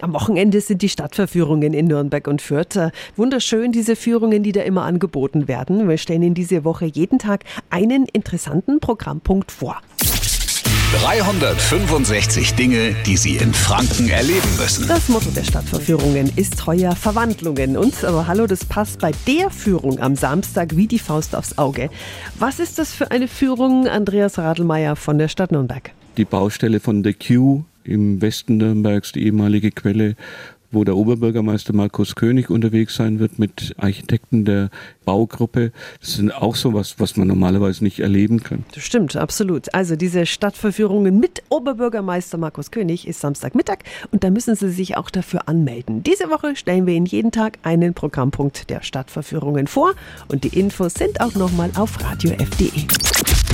Am Wochenende sind die Stadtverführungen in Nürnberg und Fürth. Äh, Wunderschön, diese Führungen, die da immer angeboten werden. Wir stellen Ihnen diese Woche jeden Tag einen interessanten Programmpunkt vor. 365 Dinge, die Sie in Franken erleben müssen. Das Motto der Stadtverführungen ist heuer Verwandlungen. Und aber hallo, das passt bei der Führung am Samstag wie die Faust aufs Auge. Was ist das für eine Führung, Andreas Radelmeier von der Stadt Nürnberg? Die Baustelle von The Q im Westen Nürnbergs, die ehemalige Quelle wo der Oberbürgermeister Markus König unterwegs sein wird mit Architekten der Baugruppe. Das sind auch so was, was man normalerweise nicht erleben kann. Das stimmt, absolut. Also diese Stadtverführungen mit Oberbürgermeister Markus König ist Samstagmittag und da müssen Sie sich auch dafür anmelden. Diese Woche stellen wir Ihnen jeden Tag einen Programmpunkt der Stadtverführungen vor und die Infos sind auch nochmal auf radiof.de.